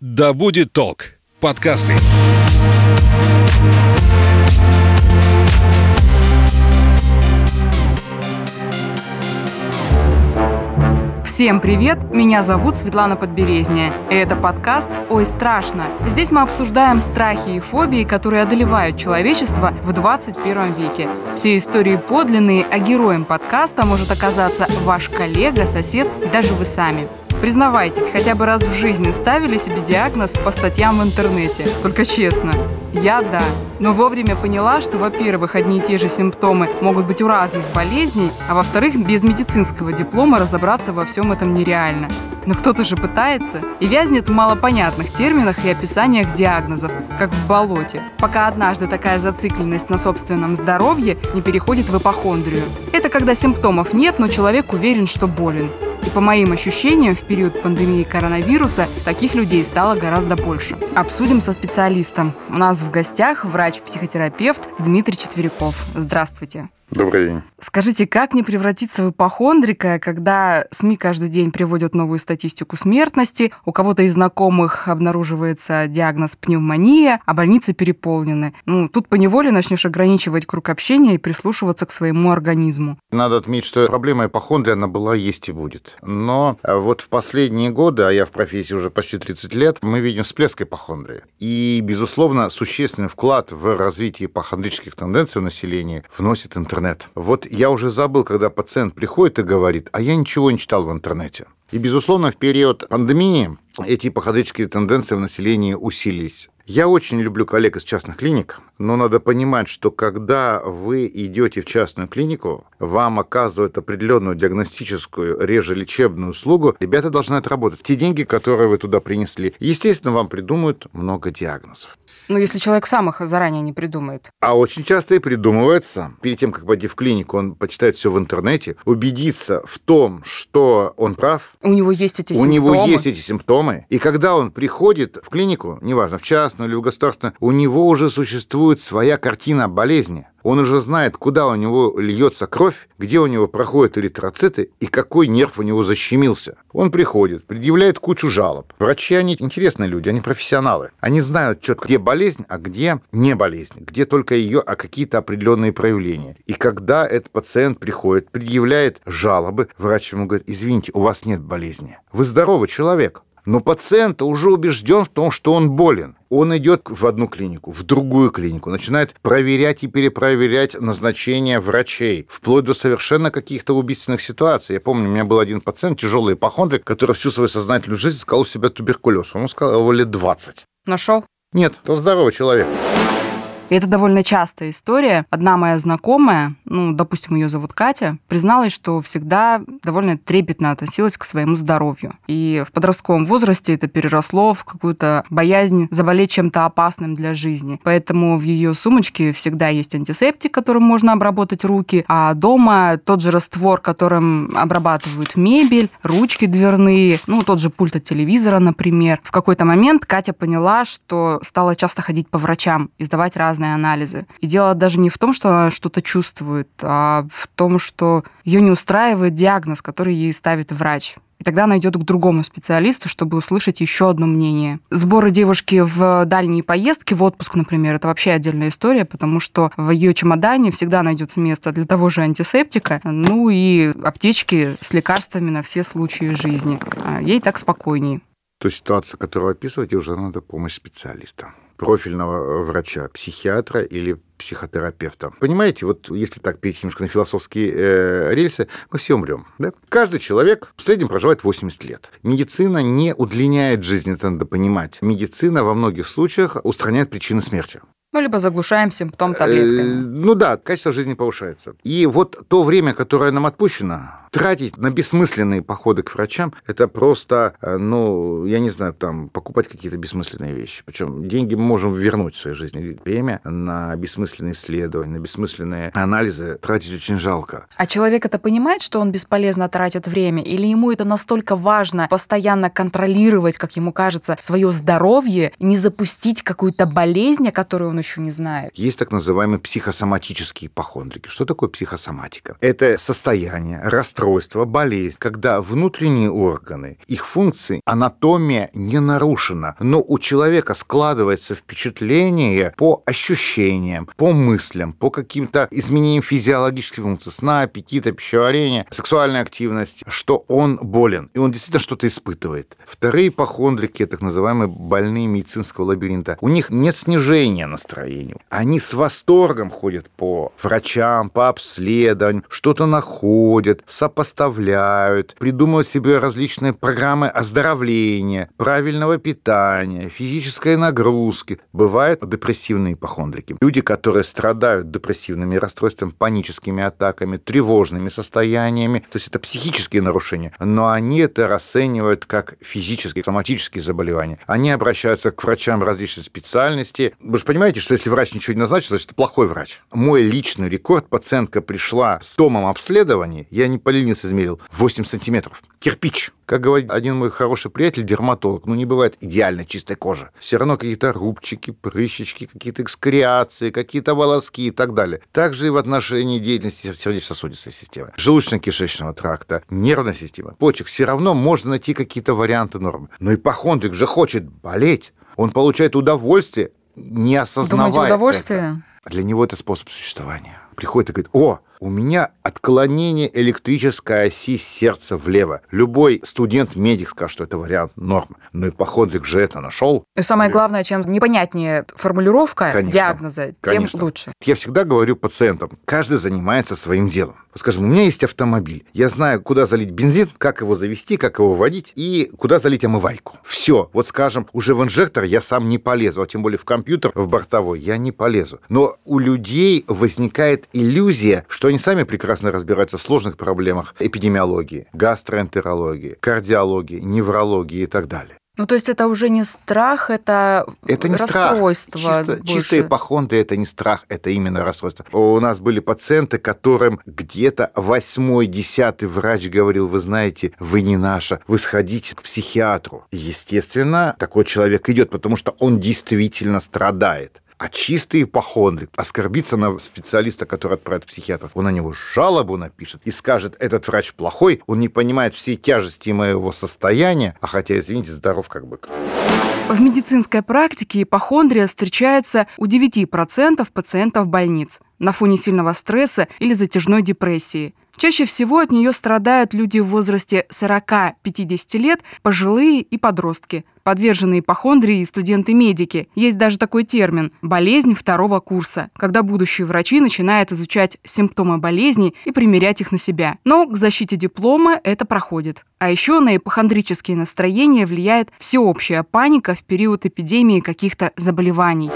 «Да будет толк» подкасты. Всем привет! Меня зовут Светлана Подберезняя. И это подкаст «Ой, страшно». Здесь мы обсуждаем страхи и фобии, которые одолевают человечество в 21 веке. Все истории подлинные, а героем подкаста может оказаться ваш коллега, сосед даже вы сами. Признавайтесь, хотя бы раз в жизни ставили себе диагноз по статьям в интернете. Только честно. Я да. Но вовремя поняла, что, во-первых, одни и те же симптомы могут быть у разных болезней, а во-вторых, без медицинского диплома разобраться во всем этом нереально. Но кто-то же пытается и вязнет в малопонятных терминах и описаниях диагнозов, как в болоте, пока однажды такая зацикленность на собственном здоровье не переходит в ипохондрию. Это когда симптомов нет, но человек уверен, что болен. И по моим ощущениям, в период пандемии коронавируса таких людей стало гораздо больше. Обсудим со специалистом. У нас в гостях врач-психотерапевт Дмитрий Четверяков. Здравствуйте. Добрый день. Скажите, как не превратиться в ипохондрика, когда СМИ каждый день приводят новую статистику смертности, у кого-то из знакомых обнаруживается диагноз пневмония, а больницы переполнены? Ну, тут поневоле начнешь ограничивать круг общения и прислушиваться к своему организму. Надо отметить, что проблема ипохондрии, она была, есть и будет. Но а, вот в последние годы, а я в профессии уже почти 30 лет, мы видим всплеск ипохондрии. И, безусловно, существенный вклад в развитие ипохондрических тенденций в населении вносит интернет интернет. Вот я уже забыл, когда пациент приходит и говорит, а я ничего не читал в интернете. И, безусловно, в период пандемии эти ипохондрические тенденции в населении усилились. Я очень люблю коллег из частных клиник, но надо понимать, что когда вы идете в частную клинику, вам оказывают определенную диагностическую, реже лечебную услугу, ребята должны отработать те деньги, которые вы туда принесли. Естественно, вам придумают много диагнозов. Ну, если человек сам их заранее не придумает. А очень часто и придумывается. Перед тем, как пойти в клинику, он почитает все в интернете, убедиться в том, что он прав. У него есть эти у симптомы. У него есть эти симптомы. И когда он приходит в клинику, неважно, в частную или в государственную, у него уже существует своя картина болезни. Он уже знает, куда у него льется кровь, где у него проходят эритроциты и какой нерв у него защемился. Он приходит, предъявляет кучу жалоб. Врачи, они интересные люди, они профессионалы. Они знают четко, где болезнь, а где не болезнь, где только ее, а какие-то определенные проявления. И когда этот пациент приходит, предъявляет жалобы, врач ему говорит, извините, у вас нет болезни. Вы здоровый человек. Но пациент уже убежден в том, что он болен. Он идет в одну клинику, в другую клинику, начинает проверять и перепроверять назначения врачей, вплоть до совершенно каких-то убийственных ситуаций. Я помню, у меня был один пациент, тяжелый ипохондрик, который всю свою сознательную жизнь искал у себя туберкулез. Он сказал, его лет 20. Нашел? Нет, он здоровый человек. И это довольно частая история. Одна моя знакомая, ну, допустим, ее зовут Катя, призналась, что всегда довольно трепетно относилась к своему здоровью. И в подростковом возрасте это переросло в какую-то боязнь заболеть чем-то опасным для жизни. Поэтому в ее сумочке всегда есть антисептик, которым можно обработать руки, а дома тот же раствор, которым обрабатывают мебель, ручки дверные, ну, тот же пульт от телевизора, например. В какой-то момент Катя поняла, что стала часто ходить по врачам и сдавать разные разные анализы. И дело даже не в том, что она что-то чувствует, а в том, что ее не устраивает диагноз, который ей ставит врач. И тогда она идет к другому специалисту, чтобы услышать еще одно мнение. Сборы девушки в дальние поездки, в отпуск, например, это вообще отдельная история, потому что в ее чемодане всегда найдется место для того же антисептика, ну и аптечки с лекарствами на все случаи жизни. А ей так спокойнее. То ситуация, которую описываете, уже надо помощь специалиста профильного врача, психиатра или психотерапевта. Понимаете, вот если так перейти немножко на философские э, рельсы, мы все умрем. Да? Каждый человек в среднем проживает 80 лет. Медицина не удлиняет жизнь, это надо понимать. Медицина во многих случаях устраняет причины смерти. Ну, либо заглушаем симптом таблетками. Э, ну да, качество жизни повышается. И вот то время, которое нам отпущено, тратить на бессмысленные походы к врачам, это просто, э, ну, я не знаю, там, покупать какие-то бессмысленные вещи. Причем деньги мы можем вернуть в своей жизни. Время на бессмысленные исследования, на бессмысленные анализы тратить очень жалко. А человек это понимает, что он бесполезно тратит время? Или ему это настолько важно постоянно контролировать, как ему кажется, свое здоровье, не запустить какую-то болезнь, о которой он еще не знает? Есть так называемые психосоматические ипохондрики. Что такое психосоматика? Это состояние, расстройство, расстройство, болезнь, когда внутренние органы, их функции, анатомия не нарушена, но у человека складывается впечатление по ощущениям, по мыслям, по каким-то изменениям физиологических функций, сна, аппетита, пищеварения, сексуальной активности, что он болен, и он действительно что-то испытывает. Вторые ипохондрики, так называемые больные медицинского лабиринта, у них нет снижения настроения. Они с восторгом ходят по врачам, по обследованию, что-то находят, сопоставляют, придумывают себе различные программы оздоровления, правильного питания, физической нагрузки. Бывают депрессивные ипохондрики. Люди, которые страдают депрессивными расстройствами, паническими атаками, тревожными состояниями. То есть это психические нарушения, но они это расценивают как физические, соматические заболевания. Они обращаются к врачам различных специальностей. Вы же понимаете, что если врач ничего не назначит, значит, это плохой врач. Мой личный рекорд, пациентка пришла с томом обследований, я не поленился, измерил, 8 сантиметров. Кирпич. Как говорит один мой хороший приятель, дерматолог, ну не бывает идеально чистой кожи. Все равно какие-то рубчики, прыщички, какие-то экскреации, какие-то волоски и так далее. Также и в отношении деятельности сердечно-сосудистой системы, желудочно-кишечного тракта, нервной системы, почек. Все равно можно найти какие-то варианты нормы. Но ипохондрик же хочет болеть. Он получает удовольствие, не осознавая Думаете, удовольствие? Это. Для него это способ существования. Приходит и говорит, о, у меня отклонение электрической оси сердца влево. Любой студент-медик скажет, что это вариант нормы. Но ипохондрик же это нашел. И самое главное, чем непонятнее формулировка конечно, диагноза, тем конечно. лучше. Я всегда говорю пациентам, каждый занимается своим делом. Скажем, у меня есть автомобиль. Я знаю, куда залить бензин, как его завести, как его водить и куда залить омывайку. Все. Вот, скажем, уже в инжектор я сам не полезу, а тем более в компьютер, в бортовой, я не полезу. Но у людей возникает иллюзия, что они сами прекрасно разбираются в сложных проблемах эпидемиологии, гастроэнтерологии, кардиологии, неврологии и так далее. Ну, то есть это уже не страх, это, это не расстройство. Страх. Чисто, чистые ипохондрия – это не страх, это именно расстройство. У нас были пациенты, которым где-то восьмой, десятый врач говорил, вы знаете, вы не наша, вы сходите к психиатру. Естественно, такой человек идет, потому что он действительно страдает. А чистый ипохондрик оскорбится на специалиста, который отправит психиатра. Он на него жалобу напишет и скажет, этот врач плохой, он не понимает всей тяжести моего состояния, а хотя, извините, здоров как бык. В медицинской практике ипохондрия встречается у 9% пациентов больниц на фоне сильного стресса или затяжной депрессии. Чаще всего от нее страдают люди в возрасте 40-50 лет, пожилые и подростки, подверженные ипохондрии и студенты-медики. Есть даже такой термин – болезнь второго курса, когда будущие врачи начинают изучать симптомы болезни и примерять их на себя. Но к защите диплома это проходит. А еще на ипохондрические настроения влияет всеобщая паника в период эпидемии каких-то заболеваний.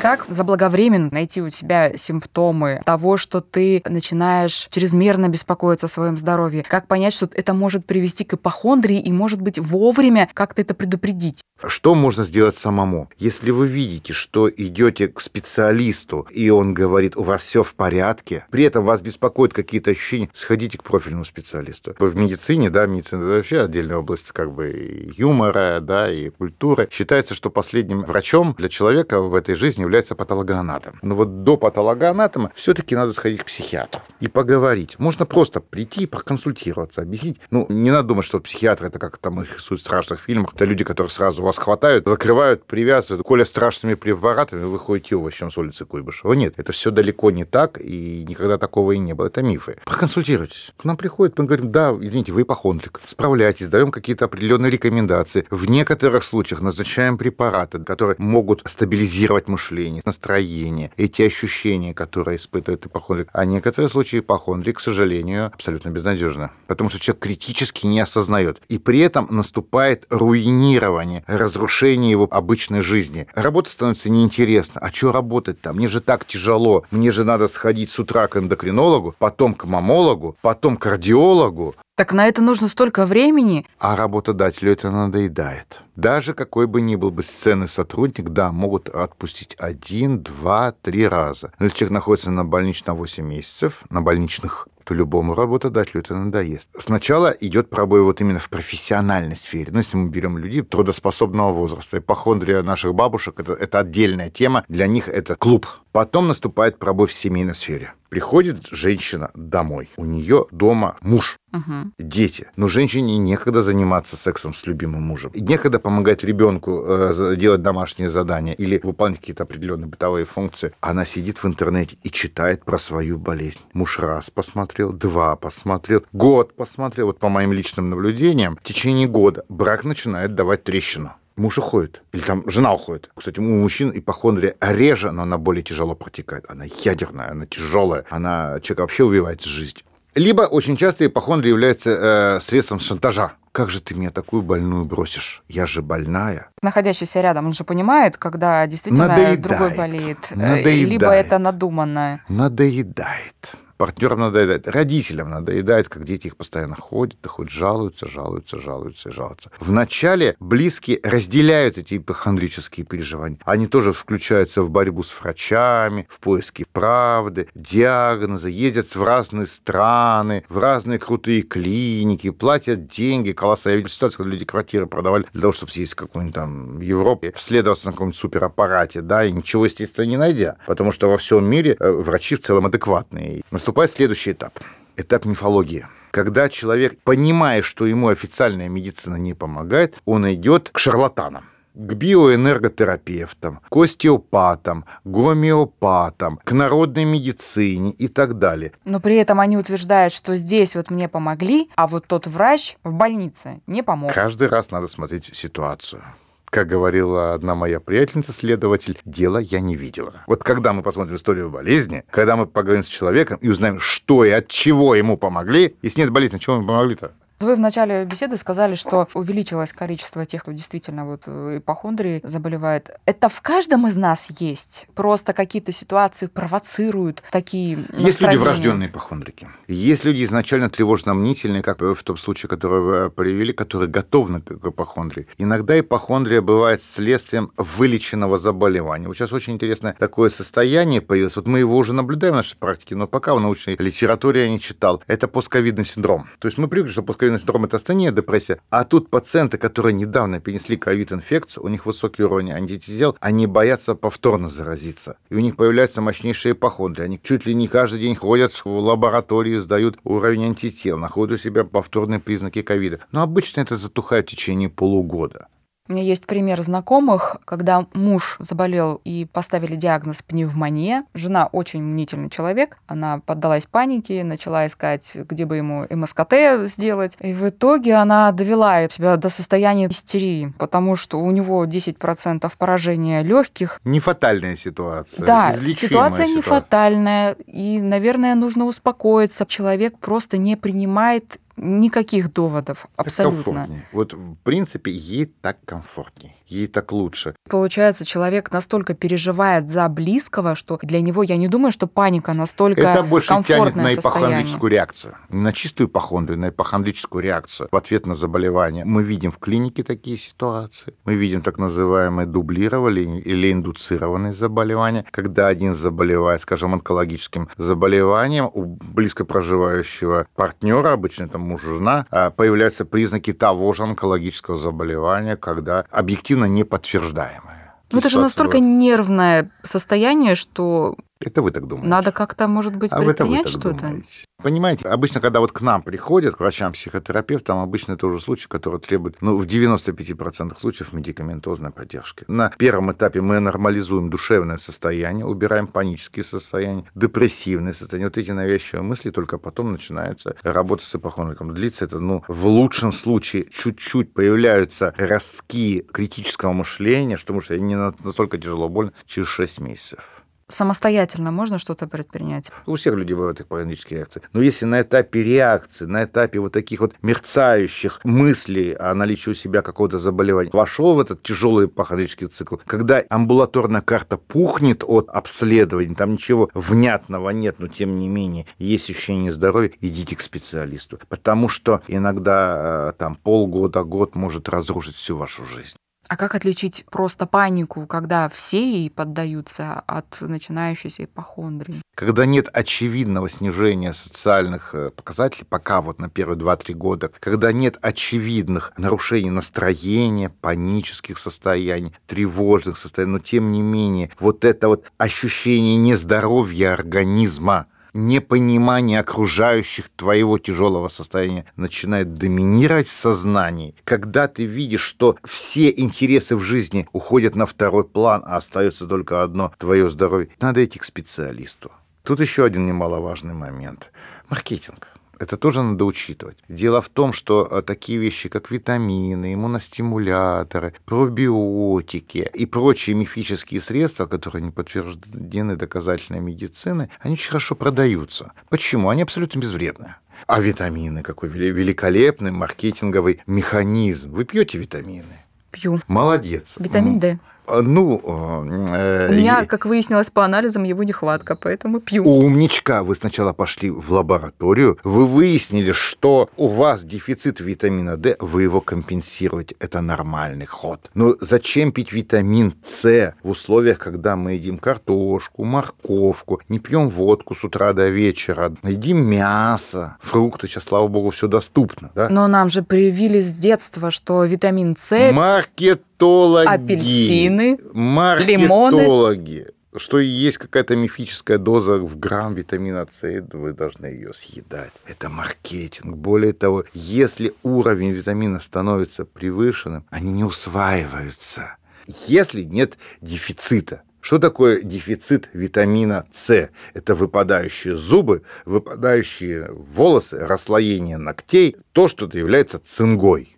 Как заблаговременно найти у тебя симптомы того, что ты начинаешь чрезмерно беспокоиться о своем здоровье? Как понять, что это может привести к ипохондрии и, может быть, вовремя как-то это предупредить? Что можно сделать самому? Если вы видите, что идете к специалисту, и он говорит, у вас все в порядке, при этом вас беспокоят какие-то ощущения, сходите к профильному специалисту. В медицине, да, медицина это вообще отдельная область как бы юмора, да, и культуры. Считается, что последним врачом для человека в этой жизни является патологоанатом. Но вот до патологоанатома все-таки надо сходить к психиатру и поговорить. Можно просто прийти и проконсультироваться, объяснить. Ну, не надо думать, что психиатры это как там их в страшных фильмах. Это люди, которые сразу вас хватают, закрывают, привязывают, коля страшными препаратами, вы ходите овощем с улицы Куйбышева. Нет, это все далеко не так, и никогда такого и не было. Это мифы. Проконсультируйтесь. К нам приходят, мы говорим, да, извините, вы ипохондрик. Справляйтесь, даем какие-то определенные рекомендации. В некоторых случаях назначаем препараты, которые могут стабилизировать мышление, настроение, эти ощущения, которые испытывает ипохондрик. А некоторые случаи ипохондрик, к сожалению, абсолютно безнадежно. Потому что человек критически не осознает. И при этом наступает руинирование, разрушение его обычной жизни. Работа становится неинтересна. А что работать там? Мне же так тяжело. Мне же надо сходить с утра к эндокринологу, потом к мамологу, потом к кардиологу, так на это нужно столько времени. А работодателю это надоедает. Даже какой бы ни был бесценный сотрудник, да, могут отпустить один, два, три раза. Но если человек находится на больничном 8 месяцев, на больничных, то любому работодателю это надоест. Сначала идет пробой вот именно в профессиональной сфере. Ну, если мы берем людей трудоспособного возраста. Ипохондрия наших бабушек это, это отдельная тема. Для них это клуб. Потом наступает пробой в семейной сфере Приходит женщина домой, у нее дома муж, Мгм. дети. Но женщине некогда заниматься сексом с любимым мужем. И некогда помогать ребенку э, делать домашние задания или выполнять какие-то определенные бытовые функции. Она сидит в интернете и читает про свою болезнь. Муж раз посмотрел, два посмотрел, год посмотрел. Вот по моим личным наблюдениям, в течение года брак начинает давать трещину. Муж уходит. Или там жена уходит. Кстати, у мужчин ипохондрия реже, но она более тяжело протекает. Она ядерная, она тяжелая. Она человека вообще убивает из жизни. Либо очень часто ипохондрия является э, средством шантажа. Как же ты меня такую больную бросишь? Я же больная. Находящийся рядом, он же понимает, когда действительно Надоедает. другой болеет. э, Надоедает. Либо это надуманное. Надоедает. Партнерам надоедает, родителям надоедает, как дети их постоянно ходят, да хоть жалуются, жалуются, жалуются и жалуются. Вначале близкие разделяют эти ипохондрические переживания. Они тоже включаются в борьбу с врачами, в поиске правды, диагноза, ездят в разные страны, в разные крутые клиники, платят деньги, колоссальные. Я видел ситуацию, когда люди квартиры продавали для того, чтобы съездить в какую-нибудь там в Европе, следоваться на каком-нибудь супераппарате, да, и ничего, естественно, не найдя. Потому что во всем мире э, врачи в целом адекватные. Наступает следующий этап. Этап мифологии. Когда человек, понимая, что ему официальная медицина не помогает, он идет к шарлатанам к биоэнерготерапевтам, к остеопатам, гомеопатам, к народной медицине и так далее. Но при этом они утверждают, что здесь вот мне помогли, а вот тот врач в больнице не помог. Каждый раз надо смотреть ситуацию. Как говорила одна моя приятельница, следователь, дело я не видела. Вот когда мы посмотрим историю болезни, когда мы поговорим с человеком и узнаем, что и от чего ему помогли, если нет болезни, чего ему помогли-то? Вы в начале беседы сказали, что увеличилось количество тех, кто действительно вот э, ипохондрией заболевает. Это в каждом из нас есть? Просто какие-то ситуации провоцируют такие Есть люди настроения? врожденные ипохондрики. Есть люди изначально тревожно-мнительные, как в том случае, который вы привели, которые готовы к ипохондрии. Иногда ипохондрия бывает следствием вылеченного заболевания. Вот сейчас очень интересное такое состояние появилось. Вот мы его уже наблюдаем в нашей практике, но пока в научной литературе я не читал. Это постковидный синдром. То есть мы привыкли, что постковидный синдром – это астения, депрессия. А тут пациенты, которые недавно перенесли ковид-инфекцию, у них высокий уровень антител, они боятся повторно заразиться. И у них появляются мощнейшие ипохондрии. Они чуть ли не каждый день ходят в лаборатории, сдают уровень антител, находят у себя повторные признаки ковида. Но обычно это затухает в течение полугода. У меня есть пример знакомых, когда муж заболел и поставили диагноз пневмония. Жена очень мнительный человек, она поддалась панике, начала искать, где бы ему МСКТ сделать. И в итоге она довела себя до состояния истерии, потому что у него 10% поражения легких. Не фатальная ситуация. Да, излечимая ситуация не ситуация. фатальная, и, наверное, нужно успокоиться. Человек просто не принимает никаких доводов Так абсолютно. комфортнее. Вот, в принципе, ей так комфортнее, ей так лучше. Получается, человек настолько переживает за близкого, что для него, я не думаю, что паника настолько Это больше тянет на ипохондрическую реакцию. Не на чистую ипохондрию, на ипохондрическую реакцию в ответ на заболевание. Мы видим в клинике такие ситуации. Мы видим так называемые дублированные или индуцированные заболевания, когда один заболевает, скажем, онкологическим заболеванием, у близко проживающего партнера, обычно это муж, жена, а, появляются признаки того же онкологического заболевания, когда объективно неподтверждаемые. Ну, это же настолько нервное состояние, что Это вы так думаете? надо как-то, может быть, А предпринять что-то. Понимаете, обычно, когда вот к нам приходят, к врачам-психотерапевтам, обычно это уже случай, который требует, ну, в 95% случаев медикаментозной поддержки. На первом этапе мы нормализуем душевное состояние, убираем панические состояния, депрессивные состояния. Вот эти навязчивые мысли, только потом начинается работа с ипохондриком. Длится это, ну, в лучшем случае чуть-чуть появляются ростки критического мышления, что, потому что не настолько тяжело больно, через 6 месяцев. Самостоятельно можно что-то предпринять? У всех людей бывают ипохондрические реакции. Но если на этапе реакции, на этапе вот таких вот мерцающих мыслей о наличии у себя какого-то заболевания, вошел в этот тяжелый ипохондрический цикл, когда амбулаторная карта пухнет от обследований, там ничего внятного нет, но тем не менее есть ощущение здоровья, идите к специалисту. Потому что иногда э, там полгода, год может разрушить всю вашу жизнь. А как отличить просто панику, когда все ей поддаются от начинающейся ипохондрии? когда нет очевидного снижения социальных э, показателей, пока вот на первые 2-3 года, когда нет очевидных нарушений настроения, панических состояний, тревожных состояний, но тем не менее вот это вот ощущение нездоровья организма, непонимание окружающих твоего тяжелого состояния начинает доминировать в сознании, когда ты видишь, что все интересы в жизни уходят на второй план, а остается только одно – твое здоровье, надо идти к специалисту. Тут еще один немаловажный момент. Маркетинг. Это тоже надо учитывать. Дело в том, что э, такие вещи, как витамины, иммуностимуляторы, пробиотики и прочие мифические средства, которые не подтверждены доказательной медицины, они очень хорошо продаются. Почему? Они абсолютно безвредны. А витамины какой великолепный маркетинговый механизм. Вы пьете витамины? Пью. Молодец. Витамин D. Ну, э, у меня, как выяснилось по анализам, его нехватка, поэтому пью. Умничка, вы сначала пошли в лабораторию, вы выяснили, что у вас дефицит витамина D, вы его компенсируете. Это нормальный ход. Но зачем пить витамин С в условиях, когда мы едим картошку, морковку, не пьем водку с утра до вечера, едим мясо, фрукты, сейчас, слава богу, все доступно. Да? Но нам же привили с детства, что витамин С... Маркет маркетологи. Апельсины, маркетологи. лимоны. Что есть какая-то мифическая доза в грамм витамина С, вы должны ее съедать. Это маркетинг. Более того, если уровень витамина становится превышенным, они не усваиваются. Если нет дефицита, что такое дефицит витамина С? Это выпадающие зубы, выпадающие волосы, расслоение ногтей, то, что является цингой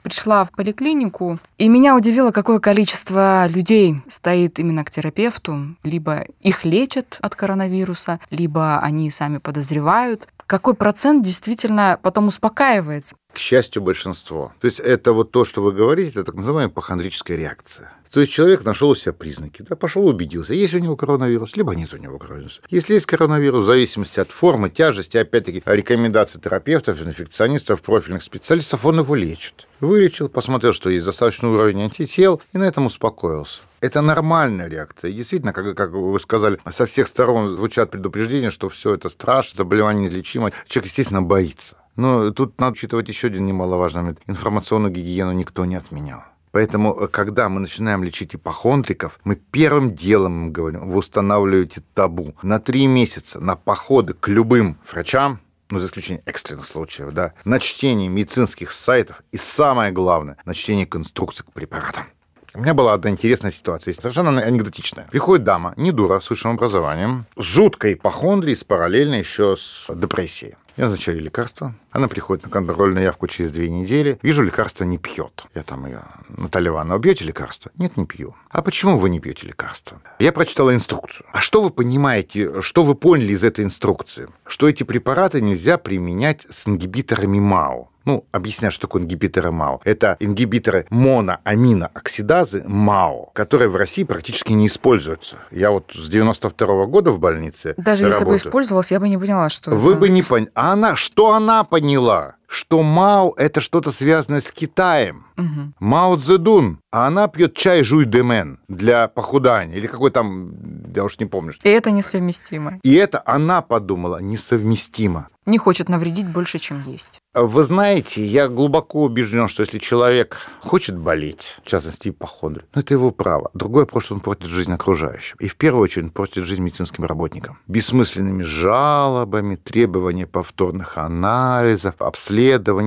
пришла в поликлинику, и меня удивило, какое количество людей стоит именно к терапевту. Либо их лечат от коронавируса, либо они сами подозревают. Какой процент действительно потом успокаивается? К счастью, большинство. То есть это вот то, что вы говорите, это так называемая похондрическая реакция. То есть человек нашел у себя признаки, да, пошел убедился, есть у него коронавирус, либо нет у него коронавируса. Если есть коронавирус, в зависимости от формы, тяжести, опять-таки, рекомендаций терапевтов, инфекционистов, профильных специалистов, он его лечит. Вылечил, посмотрел, что есть достаточный уровень антител, и на этом успокоился. Это нормальная реакция. И действительно, как, как вы сказали, со всех сторон звучат предупреждения, что все это страшно, заболевание неизлечимо. Человек, естественно, боится. Но тут надо учитывать еще один немаловажный момент. Информационную гигиену никто не отменял. Поэтому, э, когда мы начинаем лечить ипохондриков, мы первым делом им говорим, вы устанавливаете табу на три месяца на походы к любым врачам, ну, за исключением экстренных случаев, да, на чтение медицинских сайтов и, самое главное, на чтение конструкций к препаратам. У меня была одна интересная ситуация, совершенно анекдотичная. Приходит дама, не дура, с высшим образованием, с жуткой ипохондрией, с параллельно еще с депрессией. Я назначаю лекарство. Она приходит на контрольную явку через две недели. Вижу, лекарство не пьет. Я там ее, Наталья Ивановна, бьете лекарство? Нет, не пью. А почему вы не пьете лекарство? Я прочитала инструкцию. А что вы понимаете, что вы поняли из этой инструкции? Что эти препараты нельзя применять с ингибиторами МАО. Ну, объясняю, что такое ингибиторы МАО. Это ингибиторы моноаминооксидазы МАО, которые в России практически не используются. Я вот с 92 -го года в больнице Даже работаю. если бы использовалась, я бы не поняла, что Вы это... бы не поняли. А она, что она поняла? Что МАО – это что-то связанное с Китаем. Угу. Мао Цзэдун, а она пьет чай жуй демен для похудания, или какой там, я уж не помню. Что. И это несовместимо. И это она подумала несовместимо не хочет навредить больше, чем есть. Вы знаете, я глубоко убежден, что если человек хочет болеть, в частности ипохондрия, ну это его право. Другое просто, что он портит жизнь окружающим. И в первую очередь он портит жизнь медицинским работникам. Бессмысленными жалобами, требования повторных анализов, обследований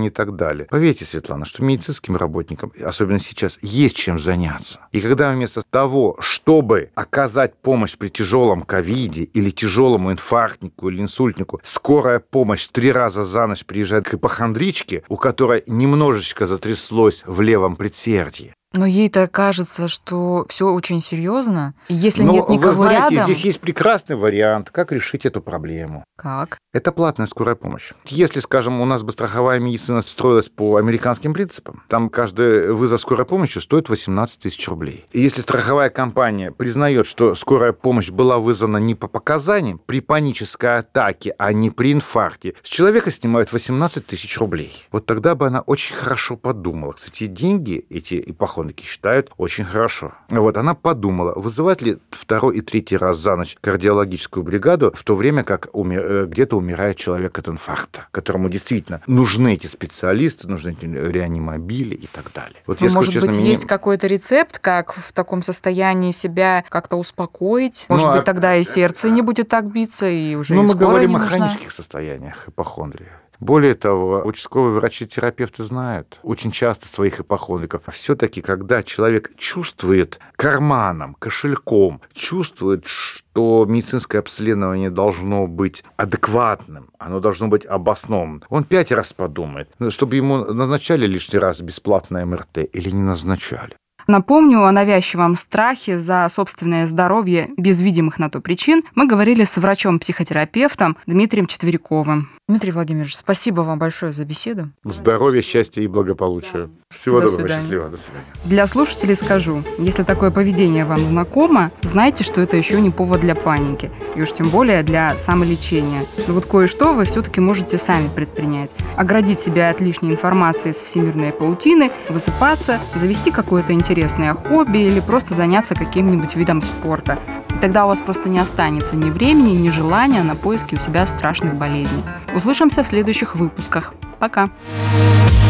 и так далее. Поверьте, Светлана, что медицинским работникам, особенно сейчас, есть чем заняться. И когда вместо того, чтобы оказать помощь при тяжелом ковиде или тяжелому инфарктнику или инсультнику, скорая помощь три раза за ночь приезжает к ипохондричке, у которой немножечко затряслось в левом предсердии. Но ей-то кажется, что все очень серьезно. Если Но нет никого вы знаете, рядом... здесь есть прекрасный вариант, как решить эту проблему. Как? Это платная скорая помощь. Если, скажем, у нас бы страховая медицина строилась по американским принципам, там каждый вызов скорой помощи стоит 18 тысяч рублей. И если страховая компания признает, что скорая помощь была вызвана не по показаниям, при панической атаке, а не при инфаркте, с человека снимают 18 тысяч рублей. Вот тогда бы она очень хорошо подумала. Кстати, деньги эти ипохондрии ипохондрики считают очень хорошо. Вот она подумала, вызывать ли второй и третий раз за ночь кардиологическую бригаду в то время, как умер, э, где-то умирает человек от инфаркта, которому действительно нужны эти специалисты, нужны эти реанимобили и так далее. Вот, ну, может честно, быть, меня... есть какой-то рецепт, как в таком состоянии себя как-то успокоить? Может ну, быть, а... тогда и сердце не будет так биться, и уже Ну, мы говорим о нужна. хронических состояниях ипохондрии. Более того, участковые врачи-терапевты знают очень часто своих ипохондриков. Все-таки, когда человек чувствует карманом, кошельком, чувствует, что медицинское обследование должно быть адекватным, оно должно быть обоснованным, он пять раз подумает, чтобы ему назначали лишний раз бесплатное МРТ или не назначали. Напомню о навязчивом страхе за собственное здоровье без видимых на то причин мы говорили с врачом-психотерапевтом Дмитрием Четвериковым. Дмитрий Владимирович, спасибо вам большое за беседу. Здоровья, счастья и благополучия. Всего До доброго, свидания. счастливо. До свидания. Для слушателей скажу, если такое поведение вам знакомо, знайте, что это еще не повод для паники, и уж тем более для самолечения. Но вот кое-что вы все-таки можете сами предпринять. Оградить себя от лишней информации с всемирной паутины, высыпаться, завести какое-то интересное хобби или просто заняться каким-нибудь видом спорта. И тогда у вас просто не останется ни времени, ни желания на поиски у себя страшных болезней. Услышимся в следующих выпусках. Пока! you